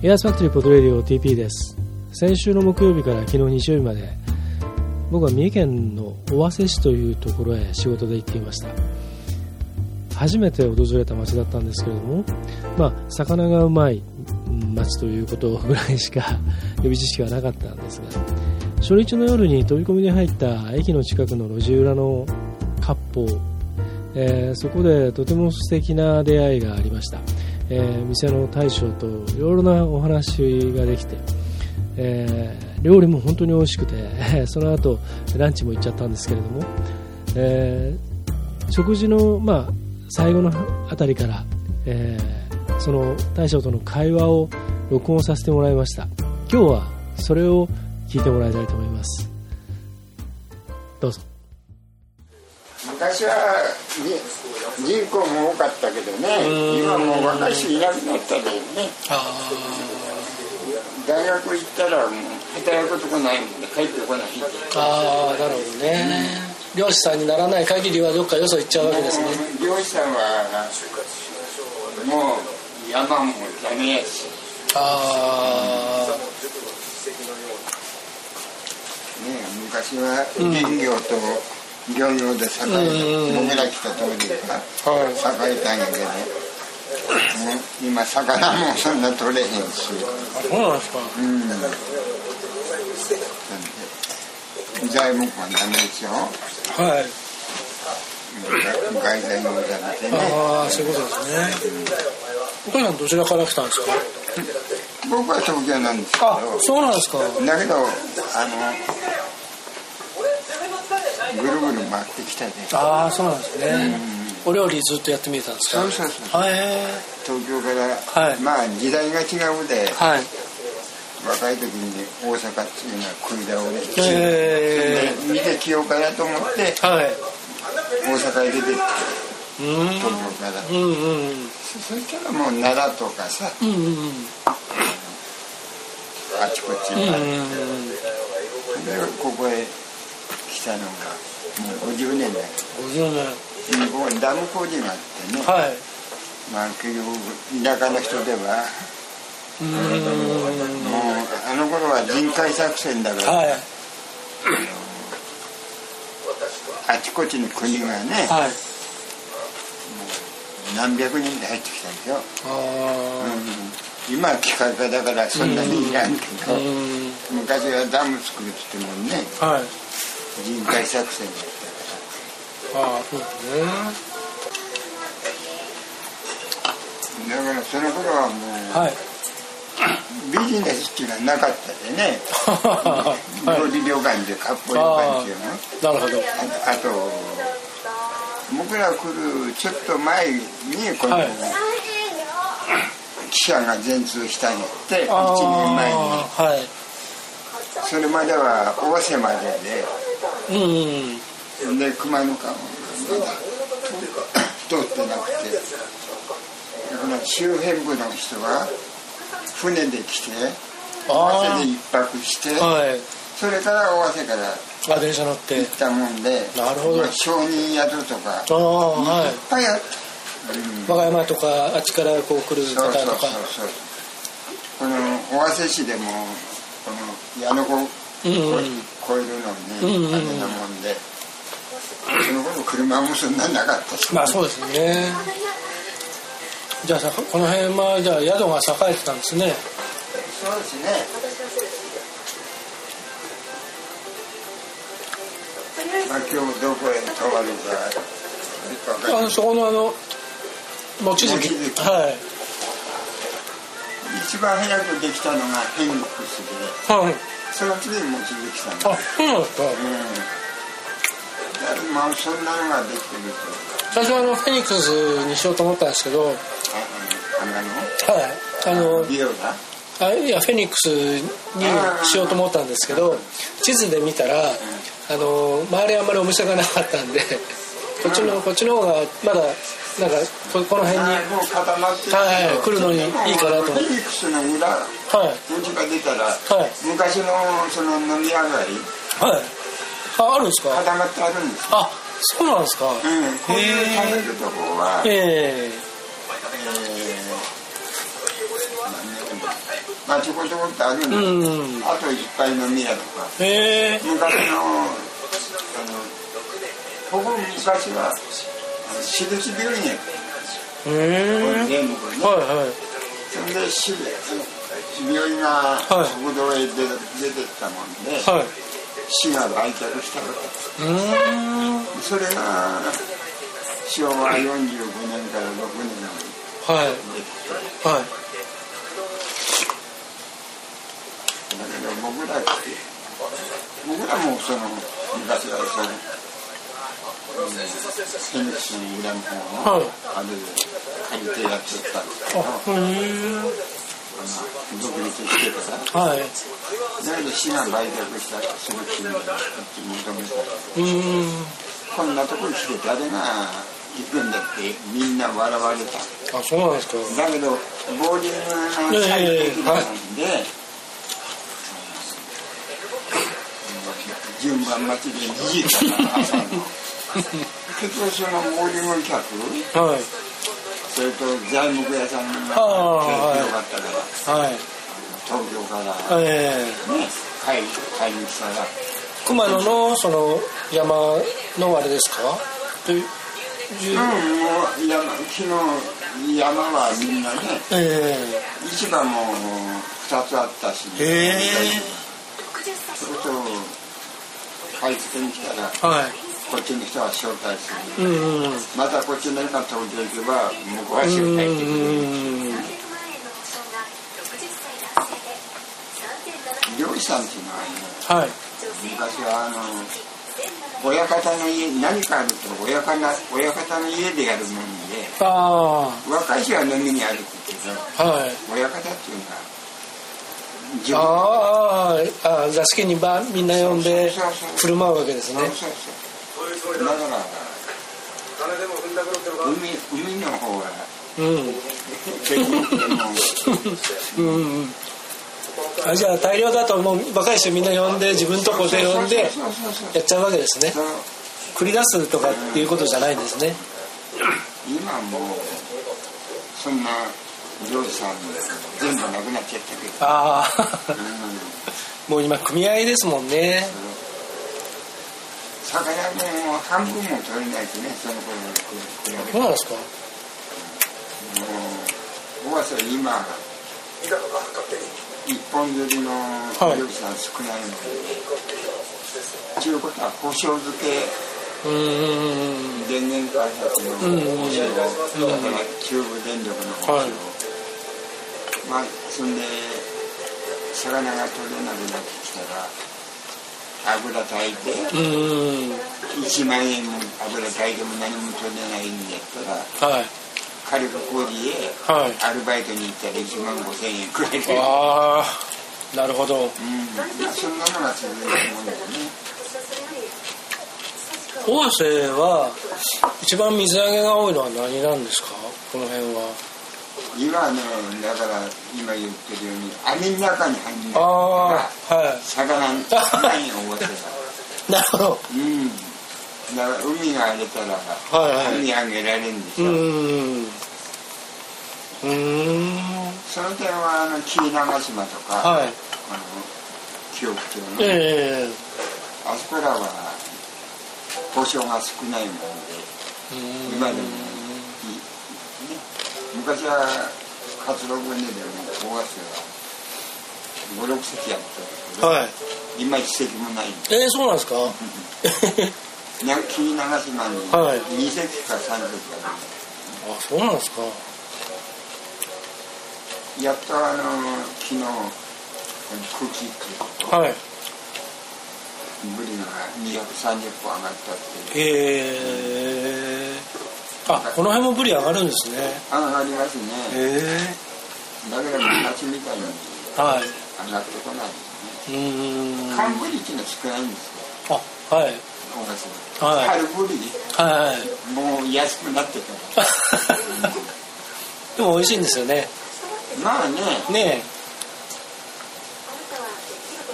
エアースファクトリーポトレディオ TP です。先週の木曜日から昨日日曜日まで僕は三重県の尾鷲市というところへ仕事で行っていました。初めて訪れた町だったんですけれども、まあ、魚がうまい町ということぐらいしか予備知識はなかったんですが初日の夜に飛び込みで入った駅の近くの路地裏の割烹、えー、そこでとても素敵な出会いがありました。えー、店の大将といろいろなお話ができて、えー、料理も本当に美味しくてその後ランチも行っちゃったんですけれども、えー、食事の、まあ、最後のあたりから、えその大将との会話を録音させてもらいました。今日はそれを聞いてもらいたいと思います。どうぞ。昔は人口も多かったけどね今もう若い人いなくなったけどね。大学行ったらもう働くとこないもんで帰ってこない。ああなるほどね、うん、漁師さんにならない限りはどっかよそ行っちゃうわけですね。漁師さんはもう山もダメやし。ああね昔は林業と、うん漁業で栄えた僕ら来た当時が栄えたんやけど、今魚もそんな取れへんし。そうなんですか。うん。材木はダメですよ。はい。外材のじゃなくてね。ああそういうことですね、お母さんどちらから来たんですか？僕は東京なんですけど。あそうなんですか。だけどあのぐるぐる回ってきたね。ああそうなんですね、お料理ずっとやってみたんですか。そうそうそうはい東京から、はい、まあ時代が違うで、はい、若い時に大阪っていうのは食い倒れしてえ。ー、見てきようかなと思って、はい、大阪へ出てって東京から、うんうん、そしたらもう奈良とかさ、うんうんうん、あちこちに。でここへ来たのがもう50年だよ。50年。ここダム工事があってね。はい。まあ結局田舎の人ではうん。もうあの頃は人海作戦だから、はい、あちこちに国がね、はい、何百人で入ってきたんですよ、うん、今は機械化だからそんなにいらんけど、昔はダム作るってもね、はい。人海作戦だったから。ああそうですね。だからその頃はもう、はい、ビジネスっていうのはなかったでね。料理旅館で割烹旅館っていうの。なるほど。あと僕ら来るちょっと前にこの、はい、記者が全通したんやって1年前に、はい、それまでは大瀬まででうん、で熊野川もまだ通ってなくて。だから周辺部の人は船で来て尾鷲で一泊して、はい、それから尾鷲からあ電車乗って。行ったもんでなるほど。商人宿とかあ、はい、いっぱいあった、うん、和歌山とかあっちからこう来る方とか。この尾鷲市でもこの矢野子超えるのにね、うん大変なもんでその頃車もそんななかったしまあそうですね。じゃあさこの辺はじゃあ宿が栄えてたんですね。そうですね。まあ今日どこへ泊まるかあのそこのあの望月。はい。一番早くできたのがフェニックスで、はい。その次に望月さん。あそうなんですか？うん。まあそんなのができてると。最初はあのフェニックスにしようと思ったんですけど。ああのはい。あのあいやフェニックスにしようと思ったんですけど地図で見たら、あの周りあんまりお店がなかったんでこっちのこっちの方がまだなんかここの辺にもう固まってはい来るのにいいかなと。フェニックスの裏はい。文字が出たら、はい、昔のその飲み上がり、はい。ああるんですか？固まってあるんですあそうなんですか？うん。こういう食べるとこはええーまあちょこちょこってあるんです、うん、あといっぱい飲み屋とか。昔のあのここ昔は私立病院や。へえ全部これね、はいはい、それで市病院が国道へ出,、出てったもんで、はい、市が売却したわけそれが昭和45年から6年にはい。はい。だけど僕らって僕らもその昔はそのフェニックスの裏の方の、はい、あれ借りてやってたんですけど独立してから、はい、だけど市が売却したその金額って認めたこんなところに来て誰が行くんだってみんな笑われたあそうなんですかだけどボーディングが最適なんで、はい順番待ちで2時から朝の結局そのモーニング客、はい、それと材木屋さんがよかったから、はい、東京から、えー、ね帰り帰りしたら。熊野のその山のあれですか？というう。ん、もう山昨日山はみんなね、えー、市場も2つあったし、えー、それと買い付けに来たら、はい、こっちの人は招待する、うん。うん、またこっちの人が登場行けば向こうは招待してくれる、漁師さん。っていうのは、ね、はい、昔はあの親方の家何かあると親方親方の家でやるもん。で若い人は飲みに歩くけど、はい、親方っていうのはああ座敷にばみん。な呼ん。で振る舞うわけですねそうそうそうだから海海の方がうん。うんうんあじゃあ大量だともう若い人みんな呼んで自分とこで呼んでやっちゃうわけですね。繰り出すとかっていうことじゃないんですね。今もうそんな漁師さん全部なくなっちゃったけど。ああ、うん、もう今組合ですもんね魚も半分も取れないとねその頃に比べてそうなんですか？もう今一本釣りの漁師さん少ないので、はい、ということは保証付け電源開発の保証だから中部電力の保証、はい。まあそんで魚が取れなくなってきたら油炊いて1万円も油炊いても何も取れないんだったら、はい、火力工事へアルバイトに行ったら1万5千円くらいで。ああなるほど、うん、そんなのが続いてるもんね。大瀬は一番水揚げが多いのは何なんですか？この辺は今ねだから今言ってるように網の中に入るんだはい、魚に思ってた。なるほど。うん。だから海が荒れたら、はいはい、網あげられるんでしょうん。うん。その点はあの紀伊長島とか、はい、あの記憶町の、えー、あそこらは保証が少ないもんで今でも昔は活動分でも高圧が56隻やったはい、今1隻もないえー、そうなんですか？紀伊長島に2隻か3隻ある、あそうなんですか。やっとあの昨日空気って。い。うはいブリが230本上がったっていう。へえーあこの辺もブリ上がるんですね。上がりますね。へえ。だけど昔みたいにはい。上がってこないですね。うん。寒ブリっていうのは少ないんですよ。あはい。はい、春ブリ、はい、もう安くなってた でも美味しいんですよね。まあね。ね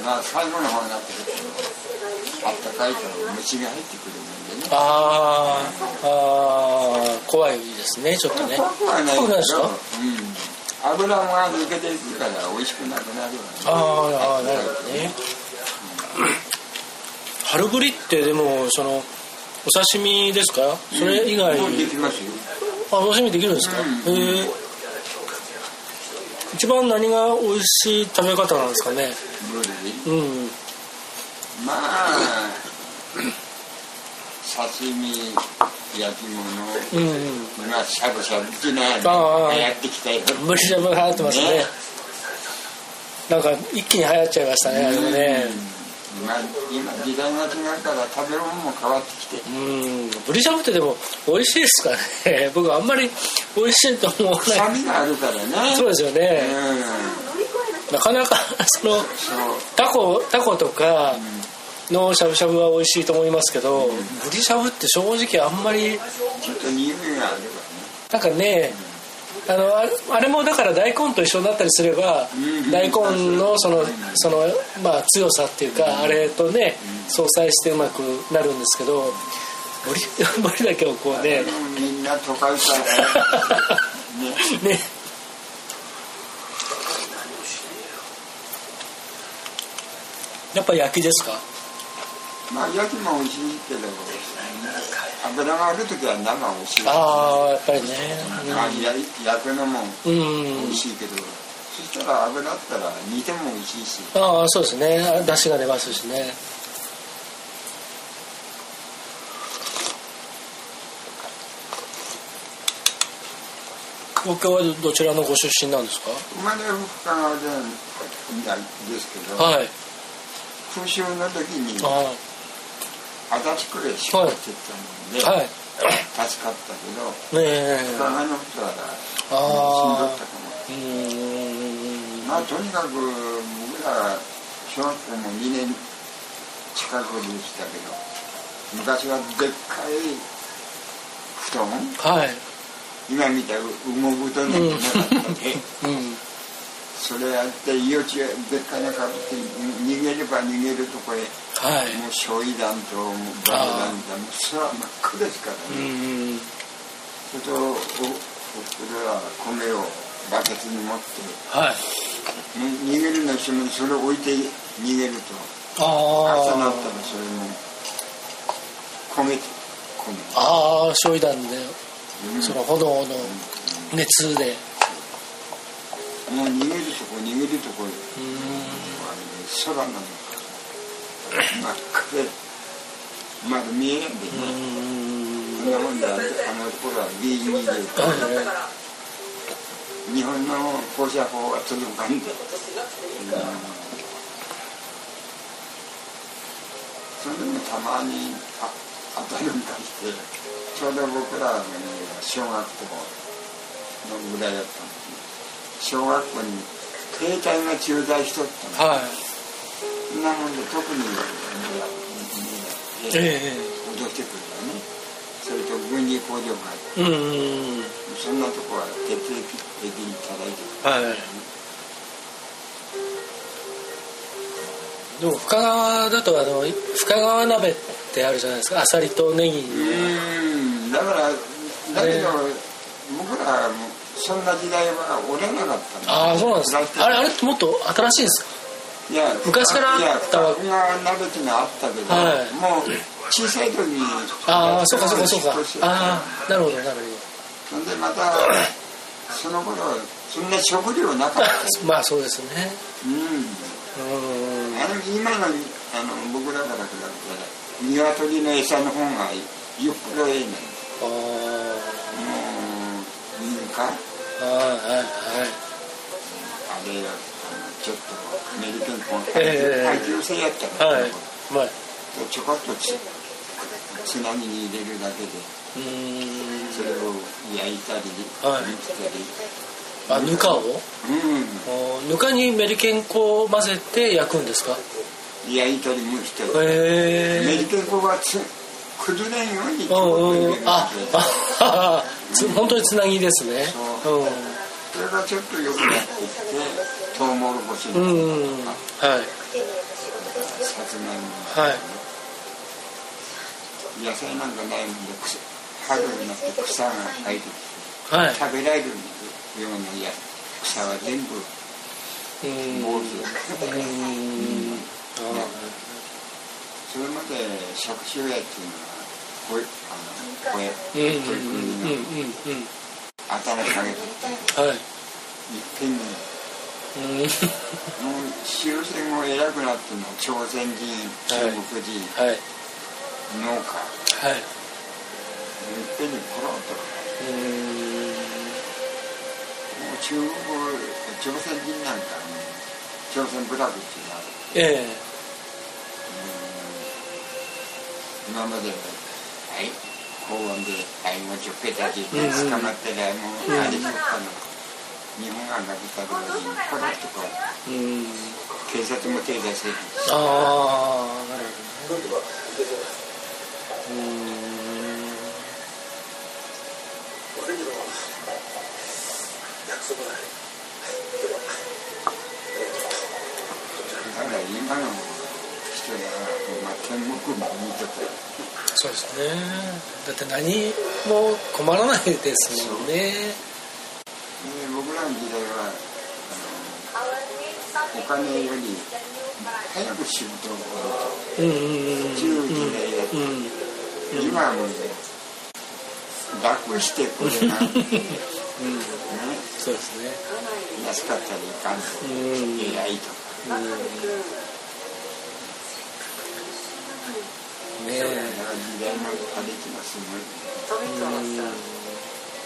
まあ最後の方になってる。けどあったかいから虫が入ってくるもんでね。ああ怖いですねちょっとね。怖くはないけど、うん、油が抜けていくから美味しくなくなるわね。ああなるほどね、春ぶりってでもそのお刺身ですか？それ以外、うん、できますよ。あお刺身できるんですか、うん、一番何が美味しい食べ方なんですかね？うんまあ刺身焼き物、うんうん、まあしゃぶしゃぶっていうのは流行ってきたよ。しゃぶ流行ってますね、ね、なんか一気に流行っちゃいましたねあれもね、まあ、今時代が違うから食べるも変わってきて。うん。ブリしゃぶってでも美味しいですかね。僕あんまり美味しいと思わない。臭みがあるからね。そうですよね、うん、なかなか そのタコタコとかのしゃぶしゃぶは美味しいと思いますけど、うん、ブリしゃぶって正直あんまりなんかね、あのあれもだから大根と一緒になったりすれば大根のそのその、まあ、強さっていうかあれとね相殺してうまくなるんですけど森 森だけをこうねみんな都会からね。ねやっぱ焼きですか？まあ焼きも美味しいけど油がある時は生美味しい、ああやっぱりね、うん、あ焼くのも美味しいけど、うん、そしたら油あったら煮ても美味しいし。ああそうですね。出汁が出ますしね。東京はどちらのご出身なんですか？生まれ深川でですけど、はい、空襲の時に足立区へ出発してたので、はい、助かったけど、ね、深川の人はしんどったかもまあとにかく僕ら小学校も2年近くにしたけど昔はでっかい布団、はい、今見た羽毛布団なんてなかったん。で、うんそれやって命がでっかいなかって逃げれば逃げるとこへ、はい、もう焼夷弾と爆弾だそれは真っ赤ですからねそれとおおふは米をバケツに持って、はい、逃げるの人もそれを置いて逃げると朝なったらそれも焦げて米ああ焼夷弾で、うん、その炎の熱で。もう逃げるとこ逃げるとこ空なの真っ赤でまだ見えないんで。ねこんなもんであの頃は B2 で日本の放射砲は届かん。で、それでもたまにあ当たりかしてちょうど僕らがね小学校のぐらいだったんです小学校に兵隊が駐在しとったの、はい、なもんで特にええ。脅してくるからね。それと軍事工場があって、うんうん、そんなとこは徹底的に叩いてくる、はい。でも深川だとあの深川鍋ってあるじゃないですか。あさりとネギうん。だからだけど、僕らそんな時代はおれなかったああそうなんです。あれあれってもっと新しいんですか？いや昔からあったわけ？鍋ってのはあったけど、はい、もう小さい時にああそうかそうかそうか。ああなるほどなるほど。そんでまたその頃そんな食料なかった まあそうですね。うん。あの今のあの僕らから比べたら鶏の餌の方がよっぽどええねん。ああいはいはいあれちょっとメリケンコン耐久性やったら、はい。まあ、ちょこっとつつなぎに入れるだけでそれを焼いたりはい、たりあぬかを？うん。ぬかにメリケン粉を混ぜて焼くんですか？焼いたり蒸したりメリケン粉がつ崩れんようにうんうんああ本当につなぎですね。そう、うん、それがちょっとよくなってきてトウモロコシのとか、うん、はい。さつまいもはい野菜なんかないもんで春になって草が生えてきて、はい、食べられるような草は全部坊主うん。それまで借子親っていうのはこあの声取り組みの頭にかけてはいいっぺんにもう終戦後偉くなっても朝鮮人中国人、はい、農家はいいっぺんにポロンともう中国朝鮮人なんか朝鮮部落っていうのはええ今まではい。高温ではいもうちょっぺたち捕まってねもう何しよったの日本が殴った時にこれとか、う、警察も手出してるああなるほどうん。約束ないだから今の人が、まあ、もそうですね。だって何も困らないですもんね。僕らの時代はお金より早く仕事を。終えるという時代だった、今はもう楽してこれが、うん。ね、そうですね安かったらいかん。と、うん、AI とか、うん、ねえ時代の過激なすごい、うん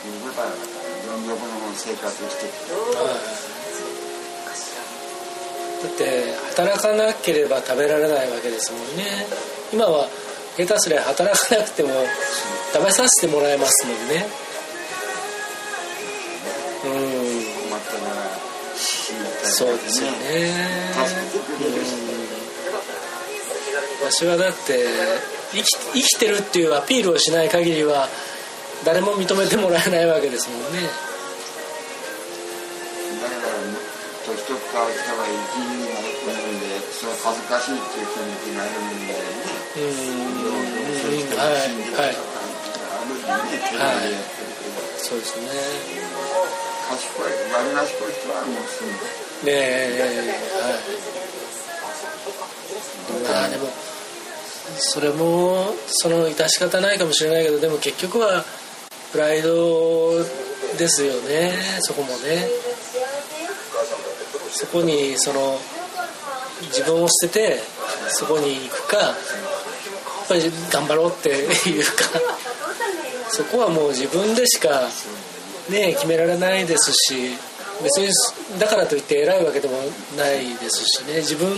いうことはどん底の生活してだって働かなければ食べられないわけですもんね。今は下手すりゃ働かなくても食べさせてもらえますもんね。うん。困ったらそうですよね。私はだって生き生きてるっていうアピールをしない限りは誰も認めてもらえないわけですもんね。だから年取った人が生きになるんでそれ恥ずかしいっていう気持ちがあるんでね。うん。はいはいはいそうですね賢い悪賢い人はもうすぐねえはいまあでもそれもその致し方ないかもしれないけどでも結局はプライドですよね。そこもね。そこにその自分を捨ててそこに行くかやっぱり頑張ろうっていうかそこはもう自分でしかね決められないですし別にだからといって偉いわけでもないですしね。自分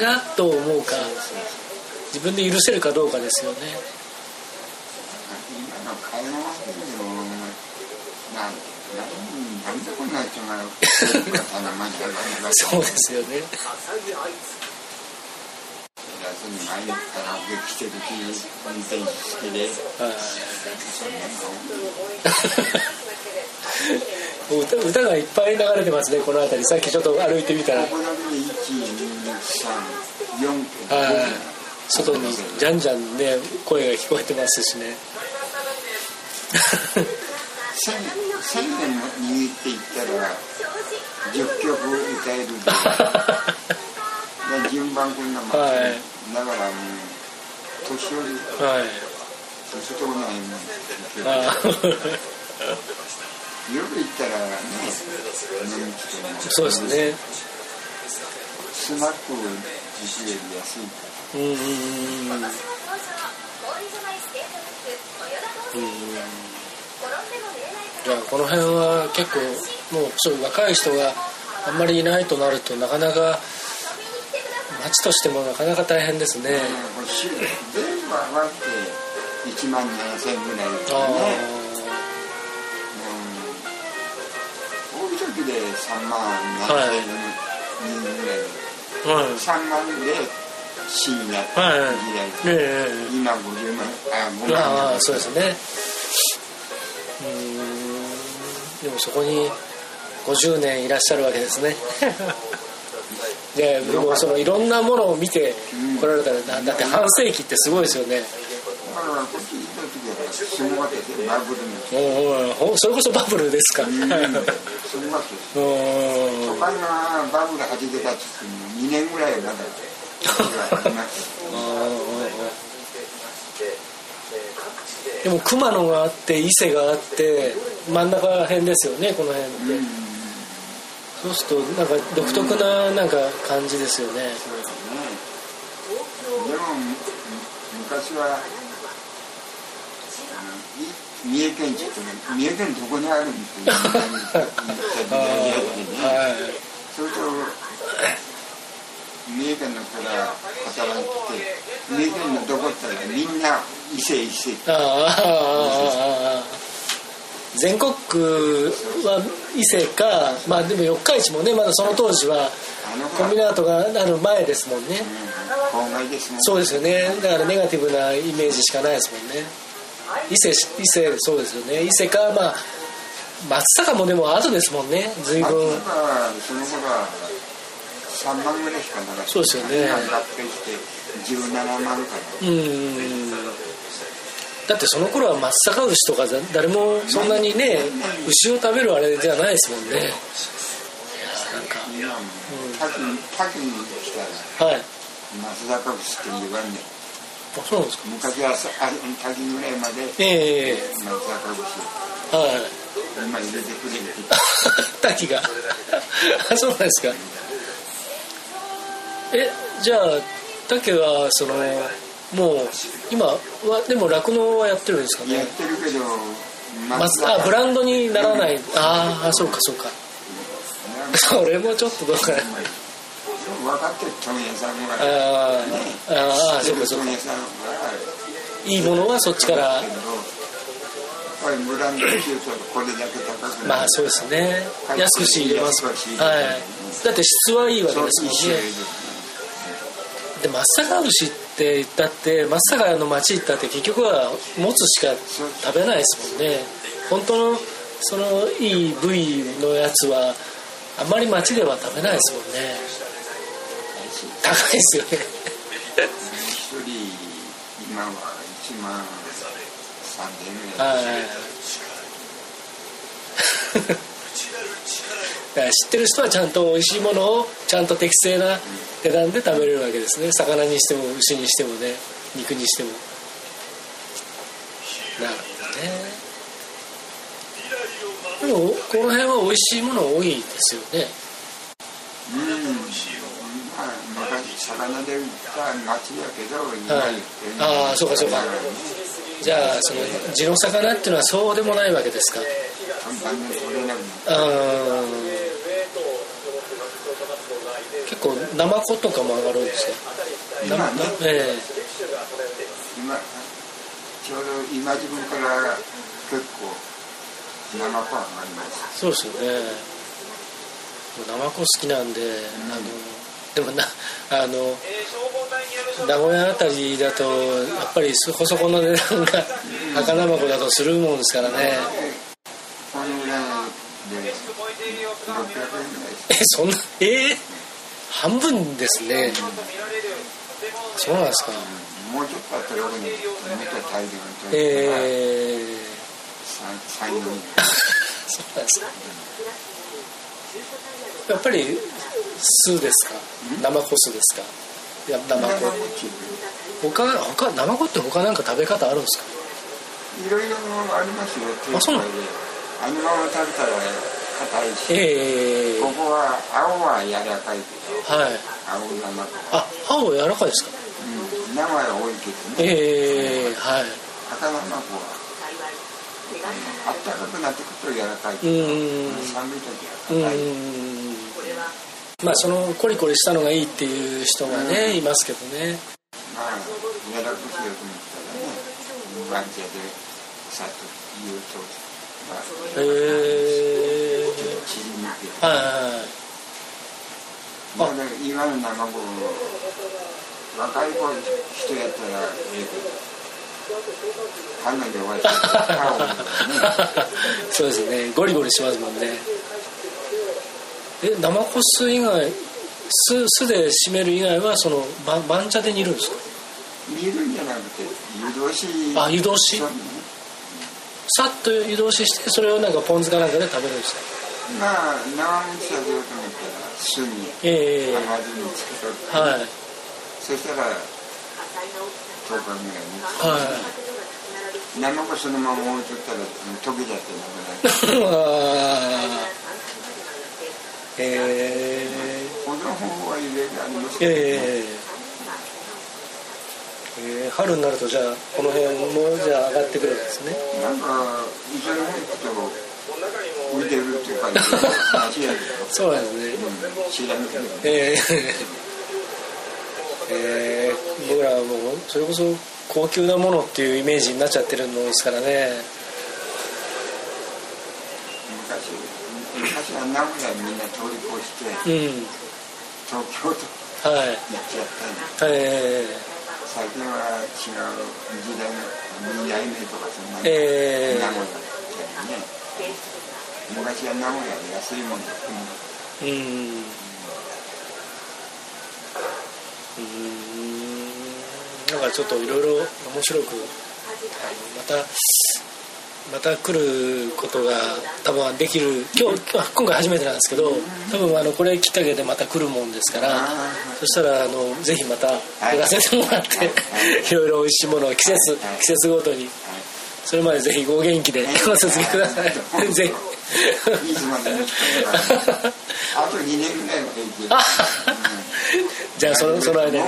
がどう思うか。自分で許せるかどうかですよね。そうですよね毎日から激してる運転好きで。歌歌がいっぱい流れてますねこの辺り。さっきちょっと歩いてみたら外にじゃんじゃんね声が聞こえてますしね。千年も握っていったら10曲歌える。で順番こんなもん、はい、だからもう年寄り、はい、年ないもん夜行ったらね飲み来てそうですね。スナック自主より安いからうん。うんうんうん。いやこの辺は結構もうそう若い人があんまりいないとなるとなかなか町としてもなかなか大変ですね、うん、全部上がって1万7000円ぐらいですねうん、多い時で3万7000円ぐらい、はい、3万で死になった時代で、はい、今50万。あ5万あそうですねでもそこに50年いらっしゃるわけですね。でもそのいろんなものを見てこられたらだって半世紀ってすごいですよね。からこっち行った時はすごかったですバブルのおおそれこそバブルですか、うん、すごかったです都会のバブルはじけたって2年ぐらいまだ でも熊野があって伊勢があって真ん中辺ですよねこの辺って、うん、そうするとなんか独特ななんか感じですよね、でも昔は三重県地って三重県どこにあるんって言った時代で ね、それと三重県の人が働いて三重県のどこったらみんな伊勢伊勢全国区は伊勢かまあでも四日市もねまだその当時はコンビナートがある前ですもんね、うん、ね。そうですよね。だからネガティブなイメージしかないですもんね。伊勢伊勢そうですよね。伊勢かまあ松阪もでも後ですもんね。随分。松阪その頃は3万ぐらいしかなかった。そうですよね。合併して17万からうんだってその頃は松阪牛とか誰もそんなにね牛を食べるあれじゃないですもんね。なんか。滝に来たら、はい、松阪牛って言わんね。あそうなんですか。昔はあ滝ぐらいまで、えー、松阪牛はい。今入れてくれる滝 が。あそうなんですかえじゃあ竹はそのもう今はでも酪農はやってるんですかね？やってるけどまずあブランドにならない、うん、ああそうかそうか、それもちょっとどうか分かってる問屋さんが、あ、ね、ああそうかそうか。いいものはそっちから。ぱりブランドっていうとこれだけ高くまあそうですね。安く仕入れます。はい。だって質はいいわけですもんねで松阪牛って言ったって松阪の町行ったって結局はもつしか食べないですもんね。本当のそのいい部位のやつはあんまり町では食べないですもんね。高いですよね。一人今は1万3000円はいだから知ってる人はちゃんと美味しいものをちゃんと適正な値段で食べれるわけですね。魚にしても牛にしてもね肉にしても。なるほどね。でもこの辺は美味しいもの多いですよね。うん。まあ昔魚で売っけど、はい、ああそうかそうか。じゃあその地の魚っていうのはそうでもないわけですか。あ結とかも上がるんですか？今ね、えー、今ちょうど今自分から結構ナマコ上がります。そうですよね。ナマコ好きなんで、うん、あのでもなあの名古屋あたりだとやっぱりそこそこの値段が赤ナマコだとするもんですからね、えそんなえー半分ですね、そうなんですか、もうちょっとあったらもっと大量にええー、そうなんですか。やっぱり酢ですか。生コ酢ですか。いや生コ他他生コって他なんか食べ方あるんですか？いろいろありますよ。あそうなの？あのまま食べたら硬いし、えー、ここは青は柔らかいけど、はい、青生あ青柔らかいですか？うん生は多いけどね。ええー、はい。赤生は、あったかくなってくると柔らかいけど寒い時は硬い。まあそのコリコリしたのがいいっていう人がね、いますけどね。まあ柔らかくしようと思ったらねワンチャでさっと言うとへえはいはいはい。まあ、今の生子若い子人やったらええけどかなり。弱いそうですね。ゴリゴリしますもんね。え生コス以外酢酢で締める以外はその番茶で煮るんですか？煮るんじゃなくて湯通し。あ湯通し？さっと湯通ししてそれをなんかポン酢かなんかで食べるんですか？まあ生むしようと思ったら酢にええ。甘酢につけとって、はい。そしたら10日ぐらいにはい。そのまま置いとったら溶けちゃってなくなる。へえ保存方法はいろいろありますけど、えー、え。ー、春になるとじゃあこの辺もじゃあ上がってくるんですね。なんか一緒に行くと浮いてるっていう感じそうなんですね、えー、えー、僕らはもうそれこそ高級なものっていうイメージになっちゃってるのですからね。昔は名古屋みんな通り越して、うん、東京と行っちゃったんで、はい、最近は違う時代の二代目とかそんなに、えー、名古屋ってね昔は名古屋で安いもんだったうん。うん。なんかちょっといろいろ面白くまたまた来ることが多分できる今日今回初めてなんですけど多分あのこれきっかけでまた来るもんですからそしたらあのぜひまた出らせてもらってい。ろいろおいしいものを季節季節ごとにそれまでぜひご元気でお続けください。ぜひ あと2年ぐらいの じゃあそのその間に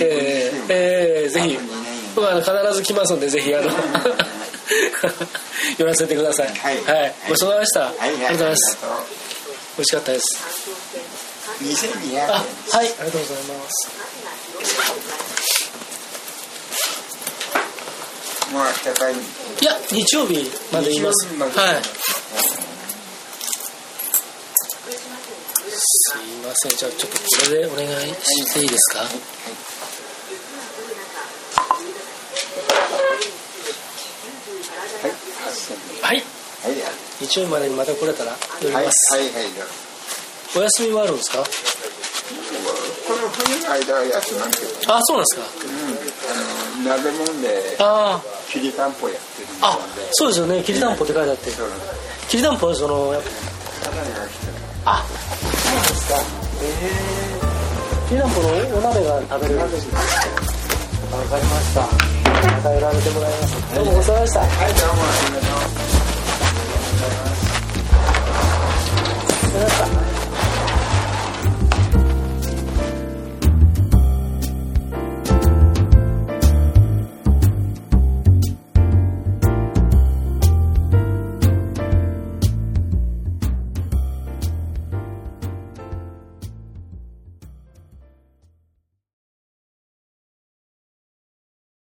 えー、えー、ぜひ僕は必ず来ますんでぜひあの 寄らせてください。はい。はい、ごちそうさまでした。はい、ありがとうございます。美味しかったです。2200あ、はい、ありがとうございます。もう高い。いや、日曜日までいます。はい。すいません、じゃあちょっとこれでお願いしていいですか？はい。はい、はい、日曜日までにまた来れたら寄ります、はい。はい。はい、お休みもあるんですかこの冬の間は休まんけど、あそうなんですかうんあの鍋もんであきりたんぽやってるあそうですよねきりたんぽって書い。てあってきりたんぽはそのあなんですかええー、きりたんぽのお鍋が食べれるんですわかりましたまた選んでもらいます。どうもごちそうさまでした。はい、どうもありがとう。ありがとうございます。